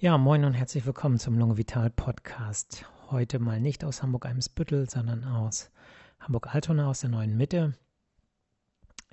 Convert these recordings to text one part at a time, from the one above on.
Ja, moin und herzlich willkommen zum Lunge Vital Podcast. Heute mal nicht aus Hamburg-Eimsbüttel, sondern aus Hamburg-Altona, aus der neuen Mitte.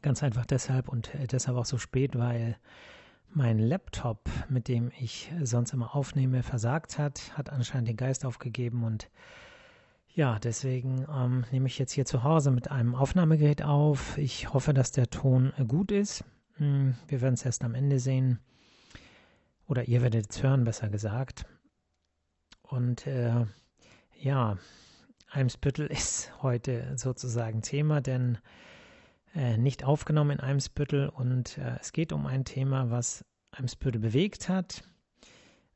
Ganz einfach deshalb und äh, deshalb auch so spät, weil mein Laptop, mit dem ich sonst immer aufnehme, versagt hat, hat anscheinend den Geist aufgegeben und ja, deswegen ähm, nehme ich jetzt hier zu Hause mit einem Aufnahmegerät auf. Ich hoffe, dass der Ton gut ist. Hm, wir werden es erst am Ende sehen. Oder ihr werdet es hören, besser gesagt. Und äh, ja, Eimsbüttel ist heute sozusagen Thema, denn äh, nicht aufgenommen in Eimsbüttel und äh, es geht um ein Thema, was Eimsbüttel bewegt hat.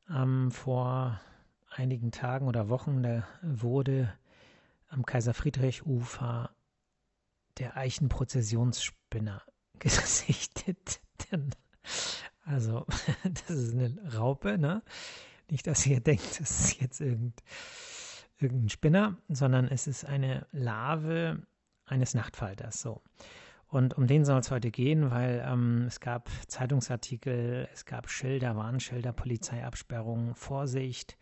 Ähm, vor einigen Tagen oder Wochen da wurde am Kaiser Friedrich Ufer der Eichenprozessionsspinner gesichtet. Also, das ist eine Raupe, ne? Nicht, dass ihr denkt, das ist jetzt irgend, irgendein Spinner, sondern es ist eine Larve eines Nachtfalters. So. Und um den soll es heute gehen, weil ähm, es gab Zeitungsartikel, es gab Schilder, Warnschilder, Polizeiabsperrungen, Vorsicht,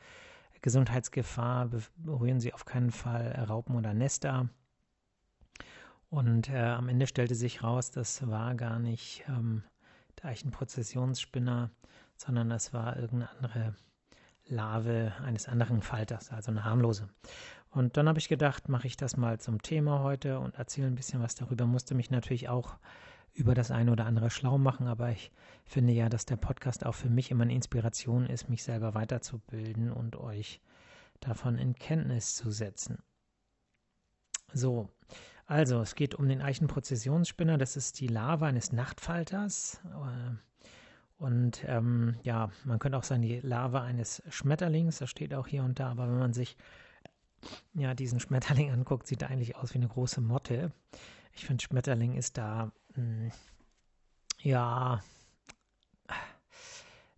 Gesundheitsgefahr, berühren Sie auf keinen Fall Raupen oder Nester. Und äh, am Ende stellte sich raus, das war gar nicht ähm, der Eichenprozessionsspinner, sondern das war irgendeine andere Larve eines anderen Falters, also eine harmlose. Und dann habe ich gedacht, mache ich das mal zum Thema heute und erzähle ein bisschen was darüber. Musste mich natürlich auch über das eine oder andere schlau machen, aber ich finde ja, dass der Podcast auch für mich immer eine Inspiration ist, mich selber weiterzubilden und euch davon in Kenntnis zu setzen. So, also es geht um den Eichenprozessionsspinner. Das ist die Larve eines Nachtfalters. Äh, und ähm, ja, man könnte auch sagen, die Larve eines Schmetterlings, das steht auch hier und da, aber wenn man sich ja diesen Schmetterling anguckt, sieht er eigentlich aus wie eine große Motte. Ich finde, Schmetterling ist da, mh, hm, ja,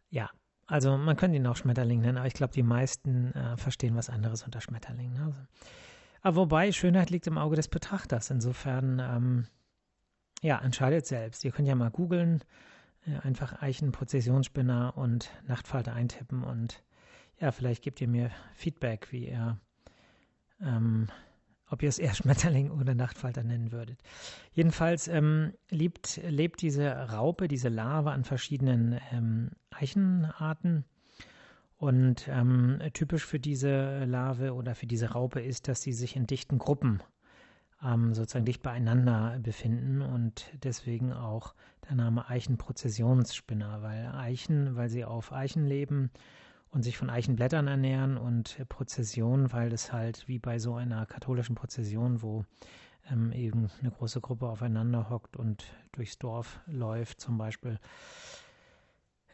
ja, also man könnte ihn auch Schmetterling nennen, aber ich glaube, die meisten äh, verstehen was anderes unter Schmetterling. Ne? Also, aber wobei, Schönheit liegt im Auge des Betrachters. Insofern, ähm, ja, entscheidet selbst. Ihr könnt ja mal googeln, äh, einfach Eichenprozessionsspinner und Nachtfalter eintippen und ja, vielleicht gebt ihr mir Feedback, wie ihr ähm, ob ihr es eher Schmetterling oder Nachtfalter nennen würdet. Jedenfalls ähm, lebt, lebt diese Raupe, diese Larve an verschiedenen ähm, Eichenarten. Und ähm, typisch für diese Larve oder für diese Raupe ist, dass sie sich in dichten Gruppen ähm, sozusagen dicht beieinander befinden und deswegen auch der Name Eichenprozessionsspinner, weil Eichen, weil sie auf Eichen leben, und sich von Eichenblättern ernähren und Prozession, weil es halt wie bei so einer katholischen Prozession, wo ähm, eben eine große Gruppe aufeinander hockt und durchs Dorf läuft zum Beispiel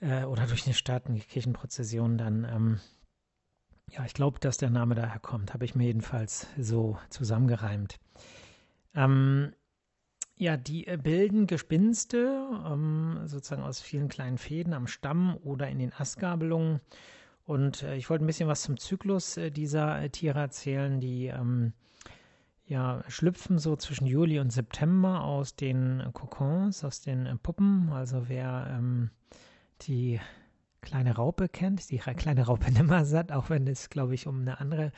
äh, oder durch eine Stadt, eine Kirchenprozession, dann ähm, ja, ich glaube, dass der Name daher kommt, habe ich mir jedenfalls so zusammengereimt. Ähm, ja, die äh, bilden Gespinste, ähm, sozusagen aus vielen kleinen Fäden am Stamm oder in den Astgabelungen und äh, ich wollte ein bisschen was zum Zyklus äh, dieser äh, Tiere erzählen, die ähm, ja, schlüpfen so zwischen Juli und September aus den Kokons, aus den äh, Puppen. Also wer ähm, die kleine Raupe kennt, die kleine Raupe Nimmersatt, auch wenn es, glaube ich, um eine andere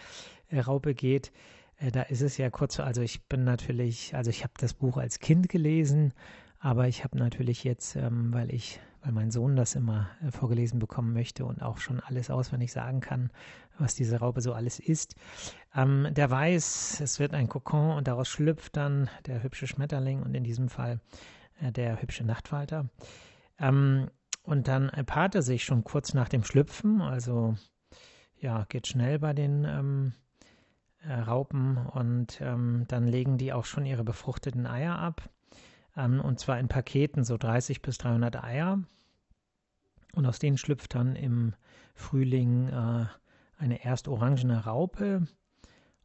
äh, Raupe geht, äh, da ist es ja kurz, also ich bin natürlich, also ich habe das Buch als Kind gelesen, aber ich habe natürlich jetzt, ähm, weil ich weil mein Sohn das immer äh, vorgelesen bekommen möchte und auch schon alles auswendig sagen kann, was diese Raupe so alles ist. Ähm, der weiß, es wird ein Kokon und daraus schlüpft dann der hübsche Schmetterling und in diesem Fall der hübsche Nachtfalter. Ähm, und dann paart er sich schon kurz nach dem Schlüpfen, also ja, geht schnell bei den ähm, äh, Raupen und ähm, dann legen die auch schon ihre befruchteten Eier ab ähm, und zwar in Paketen, so 30 bis 300 Eier. Und aus denen schlüpft dann im Frühling äh, eine erst orangene Raupe.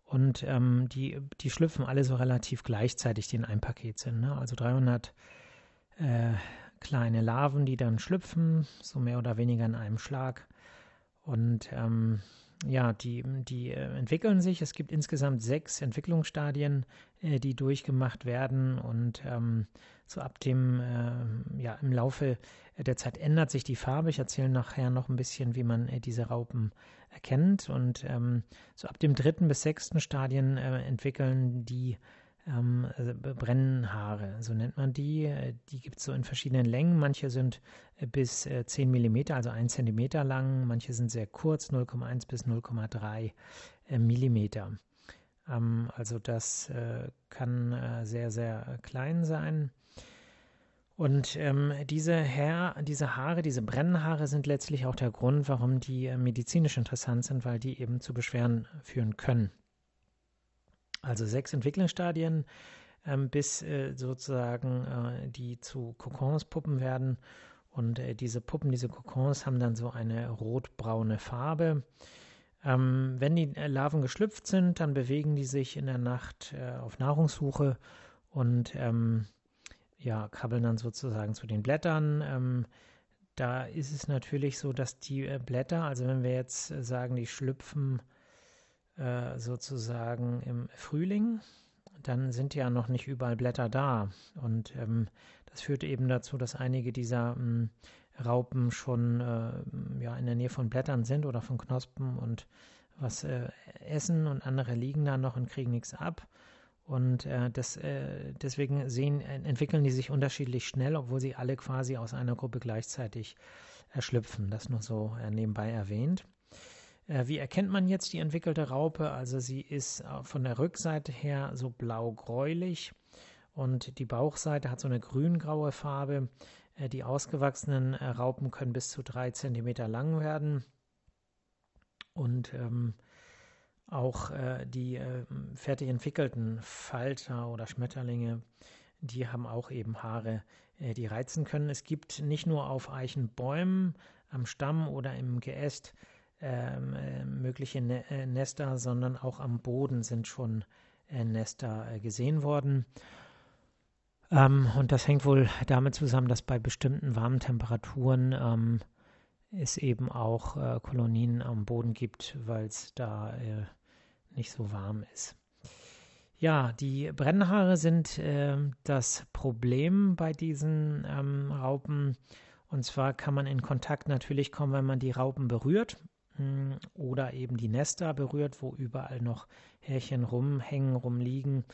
Und ähm, die, die schlüpfen alle so relativ gleichzeitig, die in einem Paket sind. Ne? Also 300 äh, kleine Larven, die dann schlüpfen, so mehr oder weniger in einem Schlag. Und ähm, ja, die, die äh, entwickeln sich. Es gibt insgesamt sechs Entwicklungsstadien, äh, die durchgemacht werden und ähm, so ab dem, äh, ja, im Laufe der Zeit ändert sich die Farbe. Ich erzähle nachher noch ein bisschen, wie man äh, diese Raupen erkennt und ähm, so ab dem dritten bis sechsten Stadien äh, entwickeln die ähm, also Brennhaare, so nennt man die. Äh, die gibt es so in verschiedenen Längen. Manche sind äh, bis äh, 10 mm, also 1 cm lang. Manche sind sehr kurz, 0,1 bis 0,3 äh, mm. Ähm, also das äh, kann äh, sehr, sehr klein sein. Und ähm, diese, Haar, diese Haare, diese Brennhaare sind letztlich auch der Grund, warum die medizinisch interessant sind, weil die eben zu Beschwerden führen können. Also sechs Entwicklungsstadien, ähm, bis äh, sozusagen äh, die zu Kokonspuppen werden. Und äh, diese Puppen, diese Kokons haben dann so eine rotbraune Farbe. Ähm, wenn die äh, Larven geschlüpft sind, dann bewegen die sich in der Nacht äh, auf Nahrungssuche und ähm, ja, krabbeln dann sozusagen zu den Blättern. Ähm, da ist es natürlich so, dass die äh, Blätter, also wenn wir jetzt sagen, die schlüpfen äh, sozusagen im Frühling, dann sind ja noch nicht überall Blätter da. Und ähm, das führt eben dazu, dass einige dieser ähm, Raupen schon äh, ja, in der Nähe von Blättern sind oder von Knospen und was äh, essen und andere liegen da noch und kriegen nichts ab. Und äh, das, äh, deswegen sehen, entwickeln die sich unterschiedlich schnell, obwohl sie alle quasi aus einer Gruppe gleichzeitig erschlüpfen. Das nur so äh, nebenbei erwähnt. Äh, wie erkennt man jetzt die entwickelte Raupe? Also sie ist äh, von der Rückseite her so blau-gräulich und die Bauchseite hat so eine grün-graue Farbe. Äh, die ausgewachsenen Raupen können bis zu drei Zentimeter lang werden und ähm, auch äh, die äh, fertig entwickelten Falter oder Schmetterlinge, die haben auch eben Haare, äh, die reizen können. Es gibt nicht nur auf Eichenbäumen am Stamm oder im Geäst ähm, äh, mögliche äh, Nester, sondern auch am Boden sind schon äh, Nester äh, gesehen worden. Ähm, und das hängt wohl damit zusammen, dass bei bestimmten warmen Temperaturen ähm, es eben auch äh, Kolonien am Boden gibt, weil es da äh, nicht so warm ist. Ja, die Brennhaare sind das Problem bei diesen ähm, Raupen. Und zwar kann man in Kontakt natürlich kommen, wenn man die Raupen berührt oder eben die Nester berührt, wo überall noch Härchen rumhängen, rumliegen.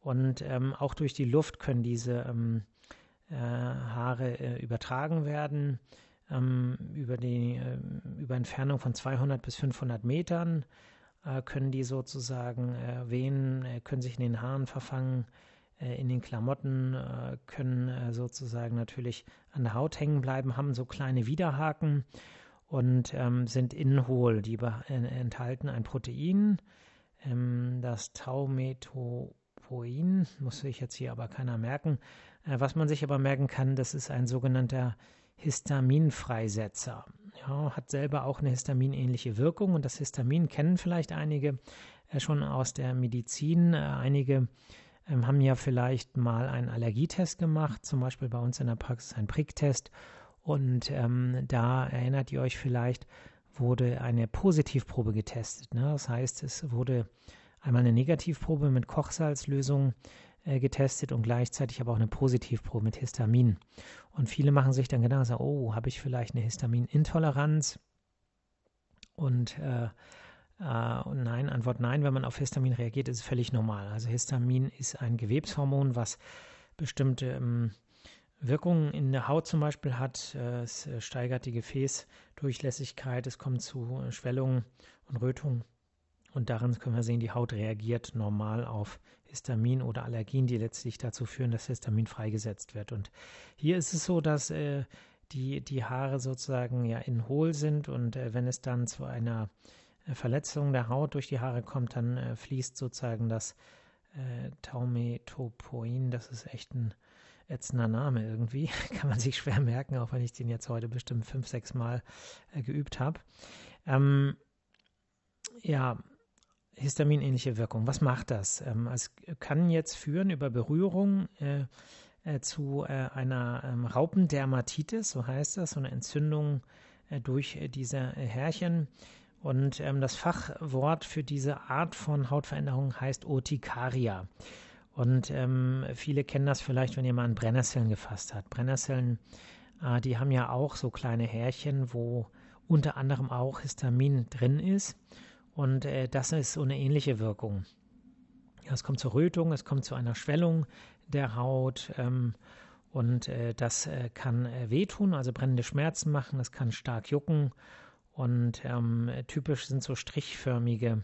Und ähm, auch durch die Luft können diese ähm, äh, Haare äh, übertragen werden ähm, über die äh, über Entfernung von 200 bis 500 Metern äh, können die sozusagen äh, wehen, äh, können sich in den Haaren verfangen, in den Klamotten, können sozusagen natürlich an der Haut hängen bleiben, haben so kleine Widerhaken und ähm, sind innen hohl. Die enthalten ein Protein, ähm, das Taumetopoin, muss sich jetzt hier aber keiner merken. Äh, was man sich aber merken kann, das ist ein sogenannter Histaminfreisetzer. Ja, hat selber auch eine histaminähnliche Wirkung und das Histamin kennen vielleicht einige äh, schon aus der Medizin. Äh, einige ähm, haben ja vielleicht mal einen Allergietest gemacht, zum Beispiel bei uns in der Praxis ein Pricktest und ähm, da erinnert ihr euch vielleicht, wurde eine Positivprobe getestet. Ne? Das heißt, es wurde einmal eine Negativprobe mit Kochsalzlösung äh, getestet und gleichzeitig aber auch eine Positivprobe mit Histamin. Und viele machen sich dann Gedanken, oh, habe ich vielleicht eine Histaminintoleranz? Und äh, und nein, Antwort nein, wenn man auf Histamin reagiert, ist es völlig normal. Also Histamin ist ein Gewebshormon, was bestimmte ähm, Wirkungen in der Haut zum Beispiel hat. Äh, es äh, steigert die Gefäßdurchlässigkeit, es kommt zu äh, Schwellungen und Rötungen. Und daran können wir sehen, die Haut reagiert normal auf Histamin oder Allergien, die letztlich dazu führen, dass Histamin freigesetzt wird. Und hier ist es so, dass äh, die, die Haare sozusagen ja in hohl sind und äh, wenn es dann zu einer Verletzung der Haut durch die Haare kommt, dann äh, fließt sozusagen das Taumetopoin, das ist echt ein ätzender Name irgendwie. Kann man sich schwer merken, auch wenn ich den jetzt heute bestimmt fünf, sechs Mal äh, geübt habe. Ähm, ja, histaminähnliche Wirkung. Was macht das? Ähm, es kann jetzt führen über Berührung äh, äh, zu äh, einer ähm, Raupendermatitis, so heißt das, so eine Entzündung äh, durch diese Härchen. Und ähm, das Fachwort für diese Art von Hautveränderung heißt Urtikaria. Und ähm, viele kennen das vielleicht, wenn ihr mal an Brennnesseln gefasst habt. Brennnesseln, äh, die haben ja auch so kleine Härchen, wo unter anderem auch Histamin drin ist. Und äh, das ist so eine ähnliche Wirkung. Es kommt zur Rötung, es kommt zu einer Schwellung der Haut. Ähm, und äh, das äh, kann äh, wehtun, also brennende Schmerzen machen, es kann stark jucken. Und ähm, typisch sind so strichförmige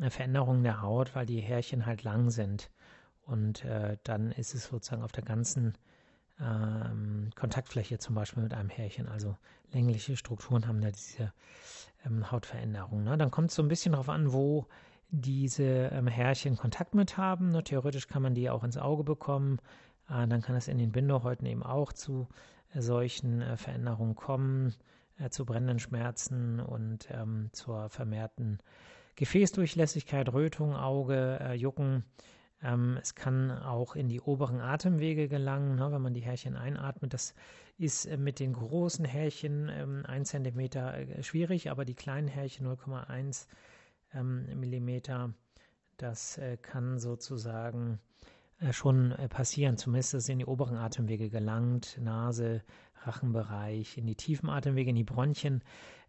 äh, Veränderungen der Haut, weil die Härchen halt lang sind. Und äh, dann ist es sozusagen auf der ganzen ähm, Kontaktfläche zum Beispiel mit einem Härchen. Also längliche Strukturen haben da diese ähm, Hautveränderung. Ne? Dann kommt es so ein bisschen darauf an, wo diese ähm, Härchen Kontakt mit haben. Ne? Theoretisch kann man die auch ins Auge bekommen. Äh, dann kann es in den Bindehäuten eben auch zu äh, solchen äh, Veränderungen kommen, äh, zu brennenden Schmerzen und ähm, zur vermehrten Gefäßdurchlässigkeit, Rötung, Auge, äh, Jucken. Ähm, es kann auch in die oberen Atemwege gelangen, ne, wenn man die Härchen einatmet. Das ist äh, mit den großen Härchen ähm, 1 cm äh, schwierig, aber die kleinen Härchen 0,1 ähm, Millimeter, das äh, kann sozusagen äh, schon äh, passieren. Zumindest ist es in die oberen Atemwege gelangt, Nase, Rachenbereich, in die tiefen Atemwege, in die Bronchien.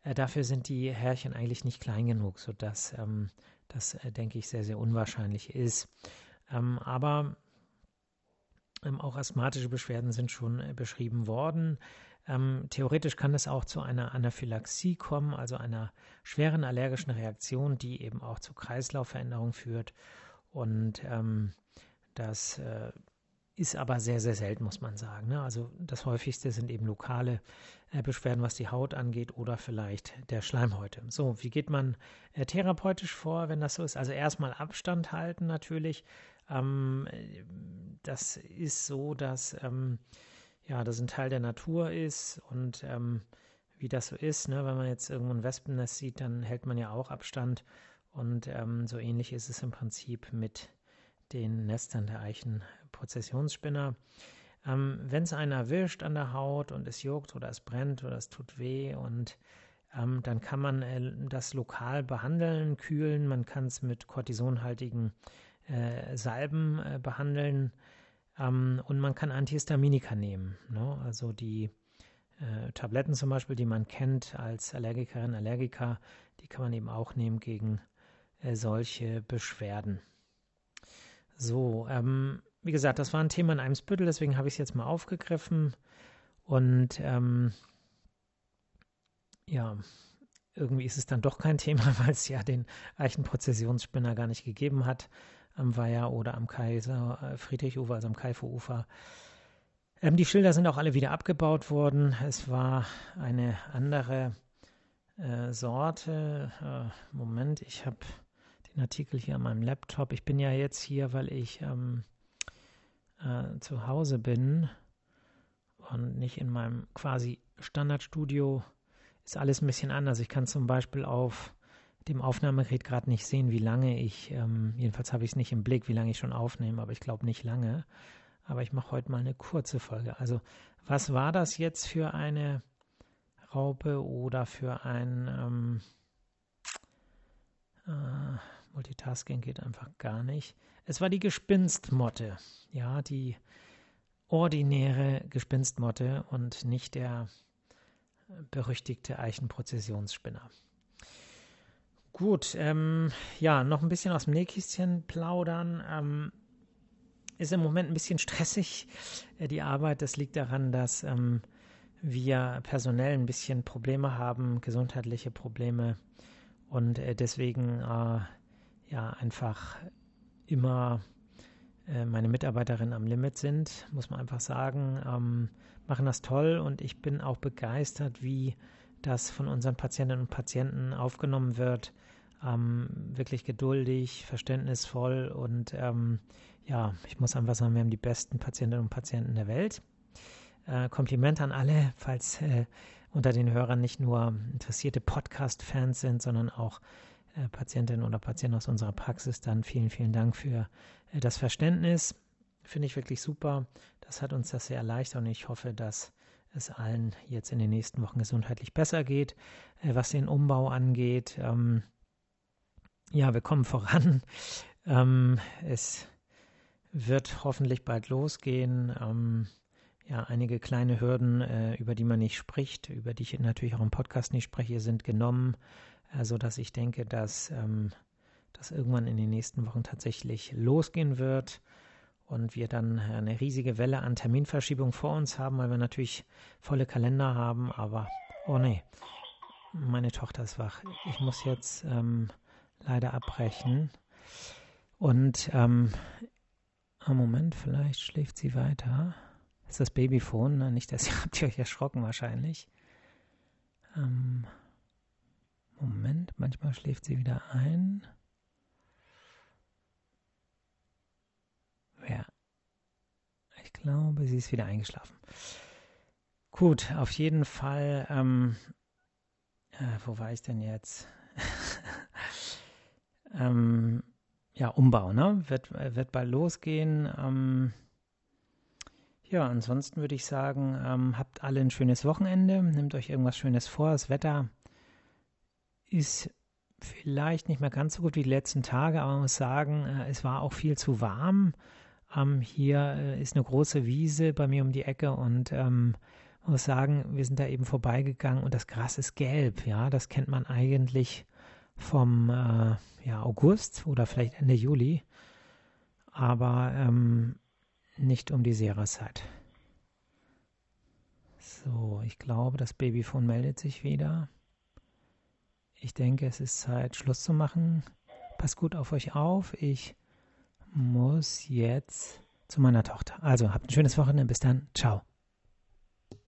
Äh, dafür sind die Härchen eigentlich nicht klein genug, sodass ähm, das, denke ich, sehr, sehr unwahrscheinlich ist. Ähm, aber ähm, auch asthmatische Beschwerden sind schon äh, beschrieben worden. Ähm, theoretisch kann es auch zu einer Anaphylaxie kommen, also einer schweren allergischen Reaktion, die eben auch zu Kreislaufveränderungen führt. Und ähm, das äh, ist aber sehr, sehr selten, muss man sagen. Ne? Also das häufigste sind eben lokale äh, Beschwerden, was die Haut angeht oder vielleicht der Schleimhäute. So, wie geht man äh, therapeutisch vor, wenn das so ist? Also erstmal Abstand halten natürlich. Ähm, das ist so, dass ähm, ja, das ein Teil der Natur ist und ähm, wie das so ist, ne? wenn man jetzt irgendwo ein Wespennest sieht, dann hält man ja auch Abstand und ähm, so ähnlich ist es im Prinzip mit den Nestern der Eichenprozessionsspinner. Ähm, Wenn es einen erwischt an der Haut und es juckt oder es brennt oder es tut weh und ähm, dann kann man äh, das lokal behandeln, kühlen, man kann es mit kortisonhaltigen äh, Salben äh, behandeln ähm, und man kann Antihistaminika nehmen. Ne? Also die äh, Tabletten zum Beispiel, die man kennt als Allergikerin, Allergiker, die kann man eben auch nehmen gegen äh, solche Beschwerden. So, ähm, wie gesagt, das war ein Thema in einem Spüttel, deswegen habe ich es jetzt mal aufgegriffen. Und ähm, ja, irgendwie ist es dann doch kein Thema, weil es ja den Eichenprozessionsspinner gar nicht gegeben hat am Weiher oder am Kaiser äh, Friedrichufer, also am Kaifu-Ufer. Ähm, die Schilder sind auch alle wieder abgebaut worden. Es war eine andere äh, Sorte. Äh, Moment, ich habe den Artikel hier an meinem Laptop. Ich bin ja jetzt hier, weil ich ähm, äh, zu Hause bin und nicht in meinem quasi Standardstudio. Ist alles ein bisschen anders. Ich kann zum Beispiel auf dem Aufnahmegerät gerade nicht sehen, wie lange ich, ähm, jedenfalls habe ich es nicht im Blick, wie lange ich schon aufnehme, aber ich glaube nicht lange. Aber ich mache heute mal eine kurze Folge. Also, was war das jetzt für eine Raupe oder für ein ähm, äh, Multitasking geht einfach gar nicht. Es war die Gespinstmotte. Ja, die ordinäre Gespinstmotte und nicht der berüchtigte Eichenprozessionsspinner. Gut, ähm, ja, noch ein bisschen aus dem Nähkästchen plaudern. Ähm, ist im Moment ein bisschen stressig, äh, die Arbeit. Das liegt daran, dass ähm, wir personell ein bisschen Probleme haben, gesundheitliche Probleme. Und äh, deswegen äh, ja einfach immer äh, meine Mitarbeiterinnen am Limit sind, muss man einfach sagen, ähm, machen das toll und ich bin auch begeistert, wie das von unseren Patientinnen und Patienten aufgenommen wird. Ähm, wirklich geduldig, verständnisvoll und ähm, ja, ich muss einfach sagen, wir haben die besten Patientinnen und Patienten der Welt. Äh, Kompliment an alle, falls äh, unter den Hörern nicht nur interessierte Podcast-Fans sind, sondern auch äh, Patientinnen oder Patienten aus unserer Praxis, dann vielen, vielen Dank für äh, das Verständnis. Finde ich wirklich super. Das hat uns das sehr erleichtert und ich hoffe, dass es allen jetzt in den nächsten Wochen gesundheitlich besser geht, äh, was den Umbau angeht. Ähm, ja, wir kommen voran. Ähm, es wird hoffentlich bald losgehen. Ähm, ja, einige kleine Hürden, äh, über die man nicht spricht, über die ich natürlich auch im Podcast nicht spreche, sind genommen, äh, sodass ich denke, dass ähm, das irgendwann in den nächsten Wochen tatsächlich losgehen wird und wir dann eine riesige Welle an Terminverschiebung vor uns haben, weil wir natürlich volle Kalender haben, aber oh nee, meine Tochter ist wach. Ich muss jetzt ähm, leider abbrechen. Und ähm, Moment, vielleicht schläft sie weiter. Ist das Babyphone, ne? nicht, dass ihr habt ihr euch erschrocken wahrscheinlich. Ähm, Moment, manchmal schläft sie wieder ein. Ja. Ich glaube, sie ist wieder eingeschlafen. Gut, auf jeden Fall. Ähm, äh, wo war ich denn jetzt? ähm, ja, Umbau, ne? Wird, wird bald losgehen. Ähm, ja, ansonsten würde ich sagen, ähm, habt alle ein schönes Wochenende. Nehmt euch irgendwas Schönes vor. Das Wetter ist vielleicht nicht mehr ganz so gut wie die letzten Tage, aber man muss sagen, äh, es war auch viel zu warm. Ähm, hier äh, ist eine große Wiese bei mir um die Ecke und ähm, muss sagen, wir sind da eben vorbeigegangen und das Gras ist gelb. Ja, das kennt man eigentlich vom äh, ja, August oder vielleicht Ende Juli, aber ähm, nicht um die Jahreszeit. So, ich glaube, das Babyphone meldet sich wieder. Ich denke, es ist Zeit, Schluss zu machen. Passt gut auf euch auf. Ich muss jetzt zu meiner Tochter. Also, habt ein schönes Wochenende. Bis dann. Ciao.